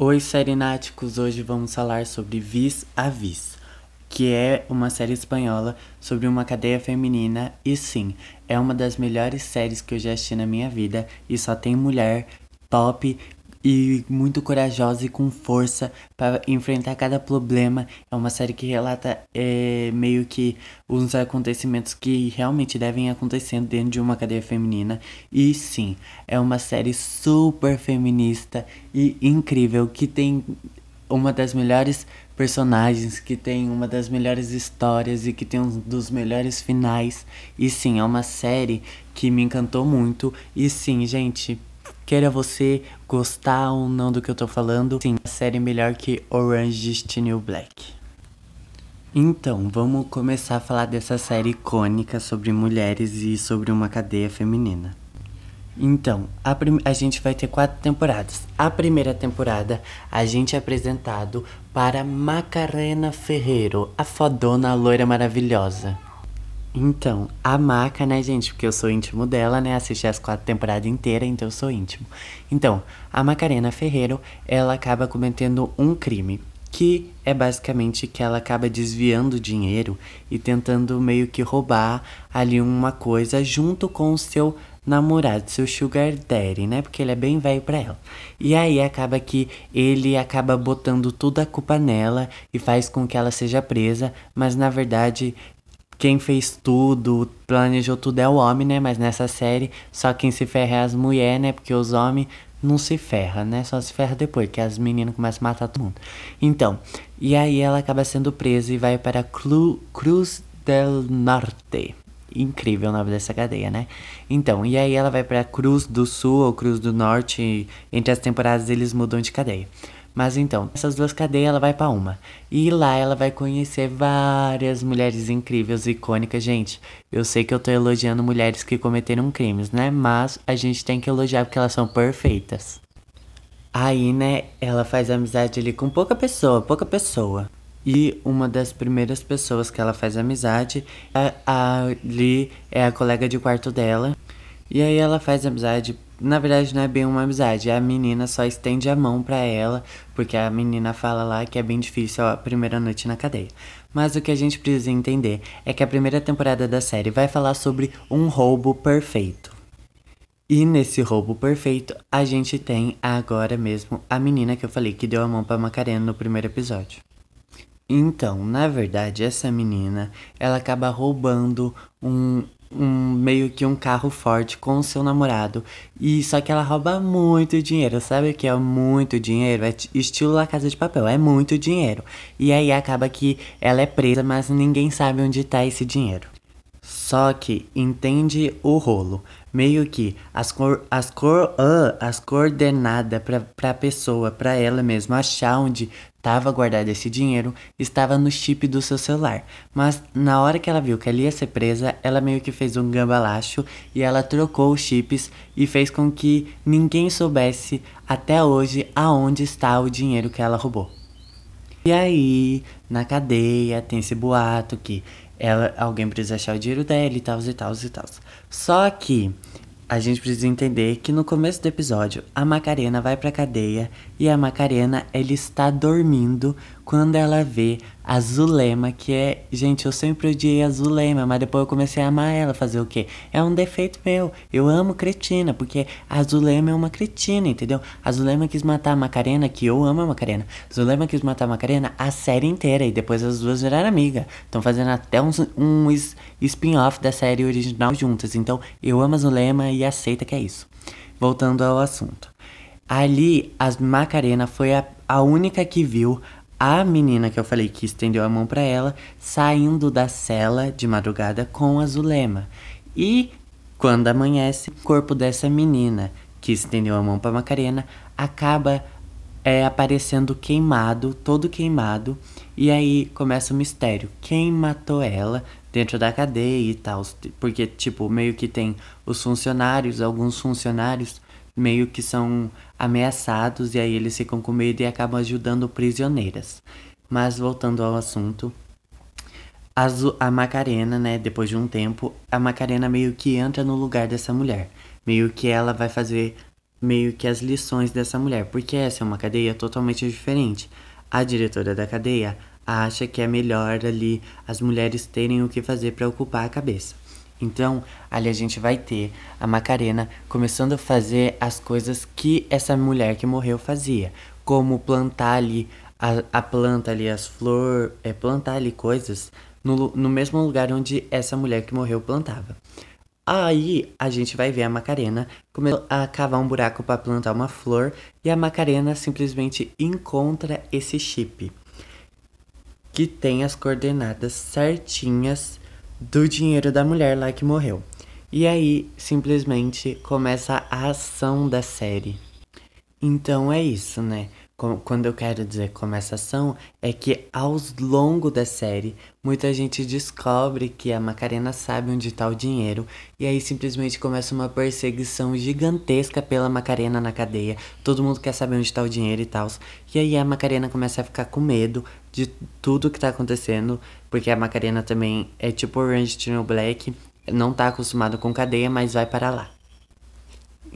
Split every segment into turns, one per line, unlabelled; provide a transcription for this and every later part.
Oi, serináticos! Hoje vamos falar sobre Vis a Vis, que é uma série espanhola sobre uma cadeia feminina e sim, é uma das melhores séries que eu já assisti na minha vida e só tem mulher top e muito corajosa e com força para enfrentar cada problema. É uma série que relata é, meio que os acontecimentos que realmente devem acontecer dentro de uma cadeia feminina. E sim, é uma série super feminista e incrível que tem uma das melhores personagens, que tem uma das melhores histórias e que tem um dos melhores finais. E sim, é uma série que me encantou muito. E sim, gente, Queira você gostar ou não do que eu tô falando, sim, a série melhor que Orange is the New Black. Então, vamos começar a falar dessa série icônica sobre mulheres e sobre uma cadeia feminina. Então, a, a, gente vai ter quatro temporadas. A primeira temporada, a gente é apresentado para Macarena Ferreiro, a fodona loira maravilhosa. Então, a Maca, né, gente? Porque eu sou íntimo dela, né? Assisti as quatro temporadas inteiras, então eu sou íntimo. Então, a Macarena Ferreiro, ela acaba cometendo um crime. Que é basicamente que ela acaba desviando dinheiro e tentando meio que roubar ali uma coisa junto com o seu namorado, seu sugar daddy, né? Porque ele é bem velho pra ela. E aí acaba que ele acaba botando toda a culpa nela e faz com que ela seja presa, mas na verdade quem fez tudo, planejou tudo é o homem, né? Mas nessa série, só quem se ferra é as mulheres, né? Porque os homens não se ferra, né? Só se ferra depois, que as meninas começam a matar todo mundo. Então, e aí ela acaba sendo presa e vai para Clu Cruz del Norte. Incrível o nome dessa cadeia, né? Então, e aí ela vai para Cruz do Sul ou Cruz do Norte. Entre as temporadas eles mudam de cadeia. Mas então, essas duas cadeias ela vai para uma. E lá ela vai conhecer várias mulheres incríveis, icônicas, gente. Eu sei que eu tô elogiando mulheres que cometeram crimes, né? Mas a gente tem que elogiar porque elas são perfeitas. Aí, né, ela faz amizade ali com pouca pessoa, pouca pessoa. E uma das primeiras pessoas que ela faz amizade é ali é a colega de quarto dela. E aí ela faz amizade na verdade, não é bem uma amizade. A menina só estende a mão para ela, porque a menina fala lá que é bem difícil a primeira noite na cadeia. Mas o que a gente precisa entender é que a primeira temporada da série vai falar sobre um roubo perfeito. E nesse roubo perfeito, a gente tem agora mesmo a menina que eu falei que deu a mão para Macarena no primeiro episódio. Então, na verdade, essa menina, ela acaba roubando um, um meio que um carro forte com o seu namorado. E só que ela rouba muito dinheiro. Sabe o que é muito dinheiro? É estilo La Casa de Papel, é muito dinheiro. E aí acaba que ela é presa, mas ninguém sabe onde tá esse dinheiro. Só que entende o rolo. Meio que as, cor, as, cor, uh, as coordenadas pra, pra pessoa, pra ela mesma achar onde estava guardado esse dinheiro, estava no chip do seu celular. Mas na hora que ela viu que ela ia ser presa, ela meio que fez um gambalacho e ela trocou os chips e fez com que ninguém soubesse até hoje aonde está o dinheiro que ela roubou. E aí, na cadeia, tem esse boato que ela, alguém precisa achar o dinheiro dela e tal, e tal, e tal. Só que a gente precisa entender que no começo do episódio a Macarena vai pra cadeia e a Macarena ela está dormindo quando ela vê a Zulema, que é. Gente, eu sempre odiei a Zulema, mas depois eu comecei a amar ela. Fazer o quê? É um defeito meu. Eu amo cretina, porque a Zulema é uma cretina, entendeu? A Zulema quis matar a Macarena, que eu amo a Macarena. Zulema quis matar a Macarena a série inteira e depois as duas viraram amiga. Estão fazendo até um, um spin-off da série original juntas. Então eu amo a Zulema e aceita que é isso. Voltando ao assunto. Ali, a Macarena foi a, a única que viu a menina que eu falei que estendeu a mão para ela saindo da cela de madrugada com a Zulema. E quando amanhece, o corpo dessa menina que estendeu a mão para Macarena acaba é, aparecendo queimado, todo queimado, e aí começa o mistério. Quem matou ela dentro da cadeia e tal? Porque, tipo, meio que tem os funcionários, alguns funcionários meio que são ameaçados e aí eles ficam com medo e acabam ajudando prisioneiras. Mas voltando ao assunto, a, Macarena, né, depois de um tempo, a Macarena meio que entra no lugar dessa mulher. Meio que ela vai fazer meio que as lições dessa mulher, porque essa é uma cadeia totalmente diferente. A diretora da cadeia acha que é melhor ali as mulheres terem o que fazer para ocupar a cabeça. Então, ali a gente vai ter a Macarena começando a fazer as coisas que essa mulher que morreu fazia, como plantar ali a, a planta ali, as flores, é, plantar ali coisas no, no mesmo lugar onde essa mulher que morreu plantava. Aí a gente vai ver a Macarena começando a cavar um buraco para plantar uma flor e a Macarena simplesmente encontra esse chip que tem as coordenadas certinhas do dinheiro da mulher lá que morreu. E aí, simplesmente começa a ação da série. Então é isso, né? Quando eu quero dizer começa ação, é que aos longo da série, muita gente descobre que a Macarena sabe onde está o dinheiro, e aí simplesmente começa uma perseguição gigantesca pela Macarena na cadeia. Todo mundo quer saber onde está o dinheiro e tal. E aí a Macarena começa a ficar com medo de tudo que tá acontecendo, porque a Macarena também é tipo Orange to Black, não tá acostumada com cadeia, mas vai para lá.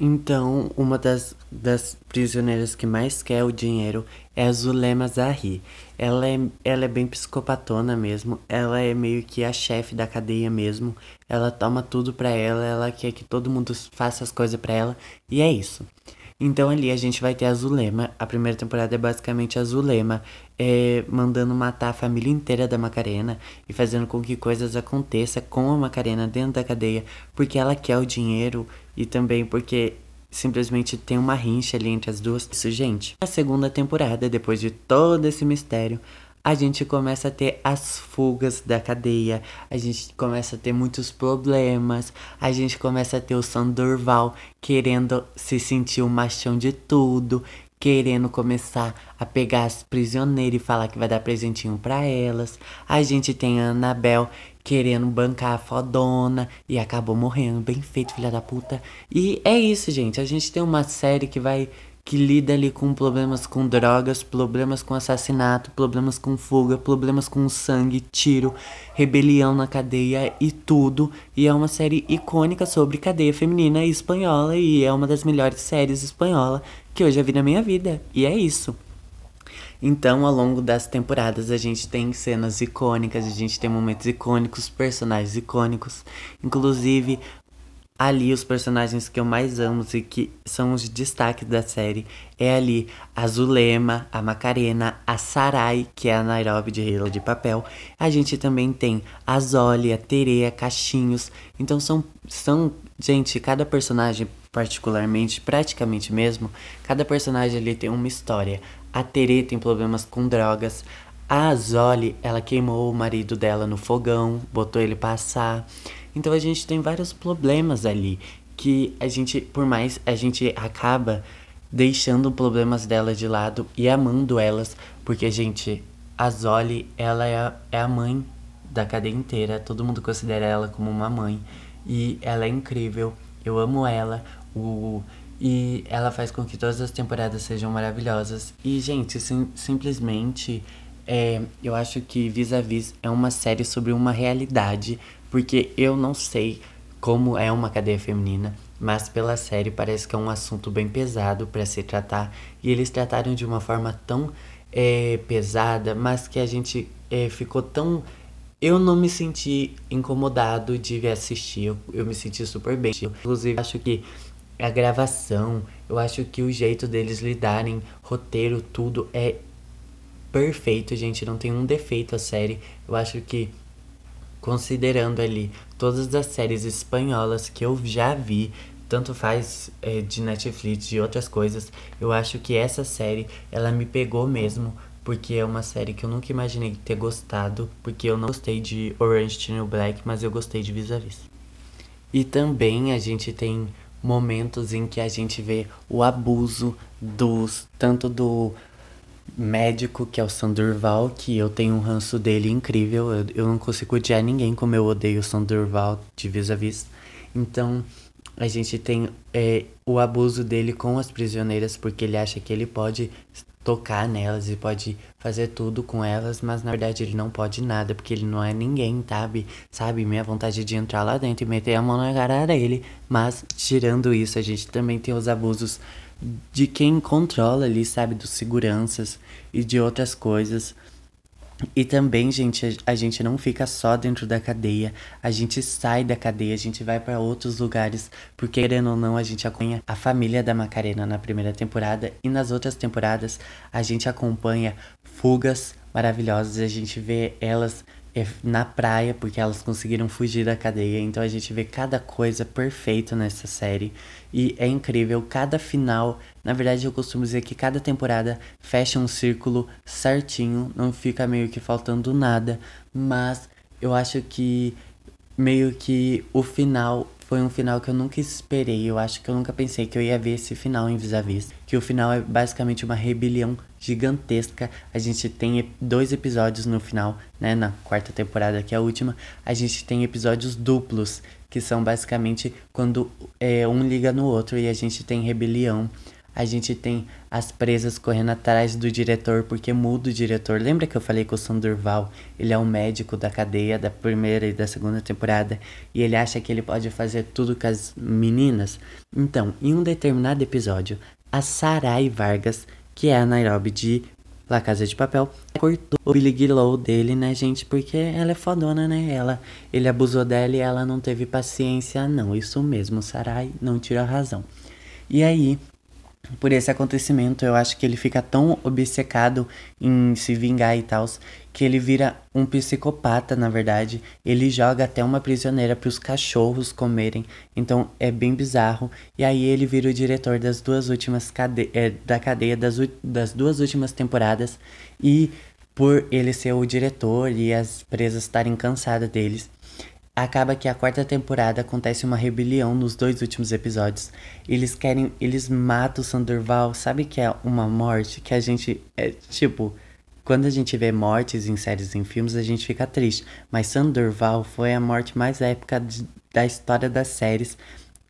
Então, uma das, das prisioneiras que mais quer o dinheiro é a Zulema Zahri. Ela é, ela é bem psicopatona mesmo, ela é meio que a chefe da cadeia mesmo. Ela toma tudo pra ela, ela quer que todo mundo faça as coisas pra ela, e é isso. Então ali a gente vai ter a Zulema. A primeira temporada é basicamente a Zulema é, mandando matar a família inteira da Macarena e fazendo com que coisas aconteçam com a Macarena dentro da cadeia, porque ela quer o dinheiro e também porque simplesmente tem uma rincha ali entre as duas. Isso, gente. A segunda temporada, depois de todo esse mistério, a gente começa a ter as fugas da cadeia, a gente começa a ter muitos problemas, a gente começa a ter o Sandorval querendo se sentir o machão de tudo, querendo começar a pegar as prisioneiras e falar que vai dar presentinho para elas. A gente tem a Anabel querendo bancar a fodona e acabou morrendo, bem feito, filha da puta. E é isso, gente. A gente tem uma série que vai que lida ali com problemas com drogas, problemas com assassinato, problemas com fuga, problemas com sangue, tiro, rebelião na cadeia e tudo. E é uma série icônica sobre cadeia feminina espanhola e é uma das melhores séries espanhola que eu já vi na minha vida. E é isso. Então, ao longo das temporadas, a gente tem cenas icônicas, a gente tem momentos icônicos, personagens icônicos. Inclusive, ali os personagens que eu mais amo e que são os destaques da série é ali a Zulema, a Macarena, a Sarai, que é a Nairobi de Halo de Papel. A gente também tem a Zoli, a Tereia, Caixinhos. Então são, são, gente, cada personagem particularmente, praticamente mesmo, cada personagem ali tem uma história. A Tere tem problemas com drogas. A Zoli, ela queimou o marido dela no fogão, botou ele passar. Então a gente tem vários problemas ali que a gente, por mais a gente acaba deixando problemas dela de lado e amando elas, porque gente, a Zoli, ela é a, é a mãe da cadeia inteira, todo mundo considera ela como uma mãe e ela é incrível. Eu amo ela. O e ela faz com que todas as temporadas sejam maravilhosas. E, gente, sim, simplesmente é, eu acho que Vis a Vis é uma série sobre uma realidade porque eu não sei como é uma cadeia feminina, mas pela série parece que é um assunto bem pesado para se tratar e eles trataram de uma forma tão é, pesada, mas que a gente é, ficou tão eu não me senti incomodado de assistir, eu, eu me senti super bem. Inclusive, acho que a gravação, eu acho que o jeito deles lidarem, roteiro, tudo é perfeito, gente. Não tem um defeito a série. Eu acho que considerando ali todas as séries espanholas que eu já vi, tanto faz é, de Netflix e outras coisas, eu acho que essa série ela me pegou mesmo, porque é uma série que eu nunca imaginei ter gostado, porque eu não gostei de Orange to New Black, mas eu gostei de Vis-a-Vis. E também a gente tem momentos em que a gente vê o abuso dos tanto do médico, que é o Sandurval, que eu tenho um ranço dele incrível. Eu, eu não consigo odiar ninguém como eu odeio o Sandurval de vis-a-vis. Então, a gente tem é, o abuso dele com as prisioneiras, porque ele acha que ele pode tocar nelas e pode fazer tudo com elas, mas na verdade ele não pode nada, porque ele não é ninguém, sabe? Sabe? Minha vontade de entrar lá dentro e meter a mão na cara dele. Mas, tirando isso, a gente também tem os abusos de quem controla ali, sabe? Dos seguranças e de outras coisas. E também, gente, a, gente não fica só dentro da cadeia, a gente sai da cadeia, a gente vai para outros lugares, porque querendo ou não, a gente acompanha a família da Macarena na primeira temporada e nas outras temporadas a gente acompanha fugas maravilhosas, a gente vê elas é na praia, porque elas conseguiram fugir da cadeia. Então a gente vê cada coisa perfeita nessa série. E é incrível, cada final. Na verdade, eu costumo dizer que cada temporada fecha um círculo certinho, não fica meio que faltando nada. Mas eu acho que meio que o final foi um final que eu nunca esperei. Eu acho que eu nunca pensei que eu ia ver esse final em vis-a-vis. -vis, que o final é basicamente uma rebelião gigantesca. A gente tem dois episódios no final, né? Na quarta temporada, que é a última. A gente tem episódios duplos, que são basicamente quando é, um liga no outro e a gente tem rebelião a gente tem as presas correndo atrás do diretor porque muda o diretor. Lembra que eu falei que o Sandurval, ele é o médico da cadeia da primeira e da segunda temporada e ele acha que ele pode fazer tudo com as meninas? Então, em um determinado episódio, a Sarai Vargas, que é a Nairobi de La Casa de Papel, cortou o Billy Gillow dele, né, gente? Porque ela é fodona, né? Ela, ele abusou dela e ela não teve paciência, não. Isso mesmo, Sarai não tira a razão. E aí, por esse acontecimento, eu acho que ele fica tão obcecado em se vingar e tal, que ele vira um psicopata, na verdade. Ele joga até uma prisioneira para os cachorros comerem. Então é bem bizarro. E aí ele vira o diretor das duas últimas cade é, da cadeia das, das duas últimas temporadas. E por ele ser o diretor e as presas estarem cansadas deles, Acaba que a quarta temporada acontece uma rebelião nos dois últimos episódios. Eles querem. Eles matam o Sandoval. Sabe que é uma morte que a gente. É tipo. Quando a gente vê mortes em séries e em filmes, a gente fica triste. Mas Sandoval foi a morte mais épica de, da história das séries.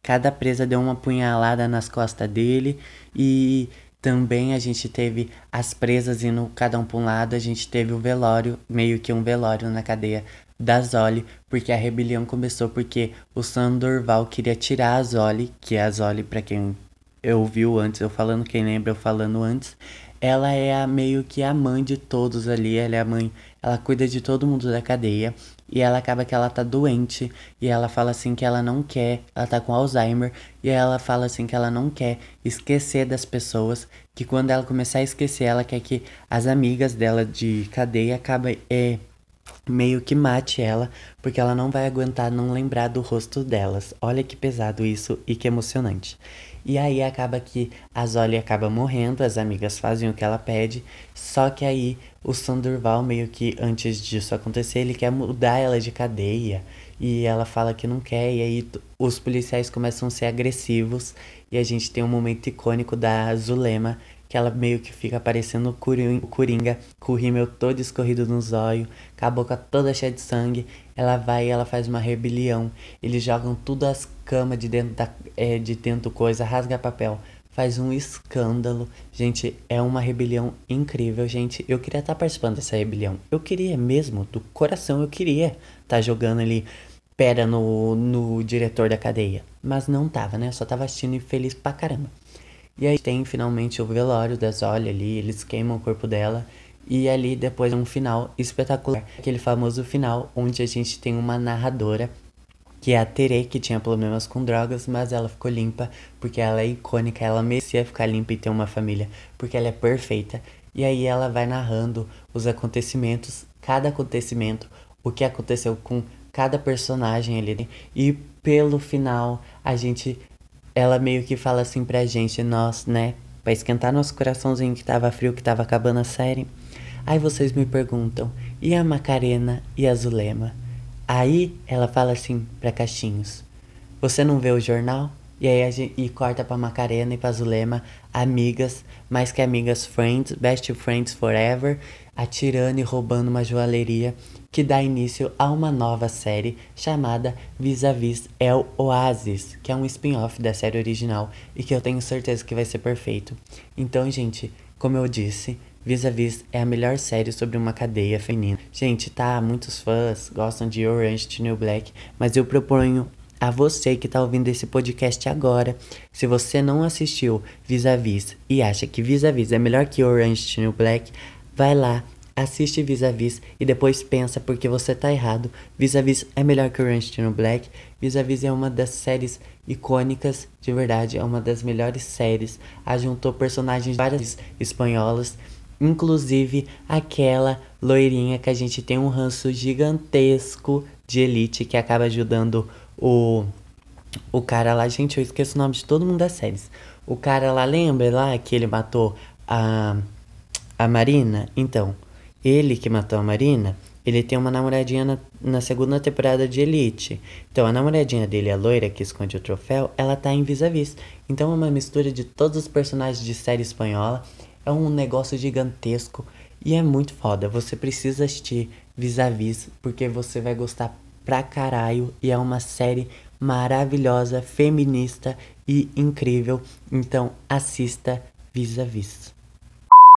Cada presa deu uma punhalada nas costas dele. E também a gente teve as presas indo cada um para um lado. A gente teve o velório, meio que um velório na cadeia da Zoli, porque a rebelião começou porque o Sandorval queria tirar a Zoli, que é a Zoli, para quem eu ouviu antes, eu falando, quem lembra eu falando antes, ela é a, meio que a mãe de todos ali, ela é a mãe, ela cuida de todo mundo da cadeia, e ela acaba que ela tá doente, e ela fala assim que ela não quer, ela tá com Alzheimer, e ela fala assim que ela não quer esquecer das pessoas, que quando ela começar a esquecer, ela quer que as amigas dela de cadeia acabem é, meio que mate ela, porque ela não vai aguentar não lembrar do rosto delas. Olha que pesado isso e que emocionante. E aí acaba que a Zoli acaba morrendo, as amigas fazem o que ela pede, só que aí o Sandurval meio que antes disso acontecer, ele quer mudar ela de cadeia, e ela fala que não quer, e aí os policiais começam a ser agressivos, e a gente tem um momento icônico da Zulema que ela meio que fica parecendo o Coringa, com o rímel todo escorrido nos olhos, com a boca toda cheia de sangue. Ela vai e ela faz uma rebelião. Eles jogam tudo as camas de dentro da é, de dentro coisa, rasga papel. Faz um escândalo. Gente, é uma rebelião incrível, gente. Eu queria estar tá participando dessa rebelião. Eu queria mesmo, do coração, eu queria estar tá jogando ali pedra no, no diretor da cadeia. Mas não tava, né? Só tava assistindo e feliz pra caramba. E aí tem finalmente o velório da Zoli ali, eles queimam o corpo dela. E ali depois um final espetacular, aquele famoso final onde a gente tem uma narradora que é a Tere, que tinha problemas com drogas, mas ela ficou limpa porque ela é icônica, ela merecia ficar limpa e ter uma família, porque ela é perfeita. E aí ela vai narrando os acontecimentos, cada acontecimento, o que aconteceu com cada personagem ali. E pelo final a gente ela meio que fala assim pra gente, nós, né? Pra esquentar nosso coraçãozinho que tava frio, que tava acabando a série. Aí vocês me perguntam, e a Macarena e a Zulema? Aí ela fala assim pra Caixinhos: Você não vê o jornal? E aí a gente, e corta pra Macarena e pra Zulema, amigas, mais que amigas, friends, best friends forever, atirando e roubando uma joalheria que dá início a uma nova série chamada Vis-a-Vis El Oasis, que é um spin-off da série original e que eu tenho certeza que vai ser perfeito. Então, gente, como eu disse, Vis-a-Vis é a melhor série sobre uma cadeia feminina. Gente, tá, muitos fãs gostam de Orange to New Black, mas eu proponho a você que está ouvindo esse podcast agora. Se você não assistiu Vis-a-Vis e acha que Vis-a-Vis é melhor que Orange to New Black, vai lá, assiste Vis-a-Vis e depois pensa porque você tá errado. Vis-a-Vis é melhor que Orange to New Black. Vis-a-Vis é uma das séries icônicas, de verdade, é uma das melhores séries. Ajuntou personagens várias espanholas Inclusive aquela loirinha que a gente tem um ranço gigantesco de elite que acaba ajudando o, o cara lá. Gente, eu esqueço o nome de todo mundo das séries. O cara lá, lembra lá que ele matou a, a Marina? Então, ele que matou a Marina, ele tem uma namoradinha na, na segunda temporada de Elite. Então, a namoradinha dele, a loira que esconde o troféu, ela tá em vis-a-vis. Então, é uma mistura de todos os personagens de série espanhola. É um negócio gigantesco e é muito foda. Você precisa assistir vis-a-vis porque você vai gostar pra caralho e é uma série maravilhosa, feminista e incrível. Então assista vis-a-vis.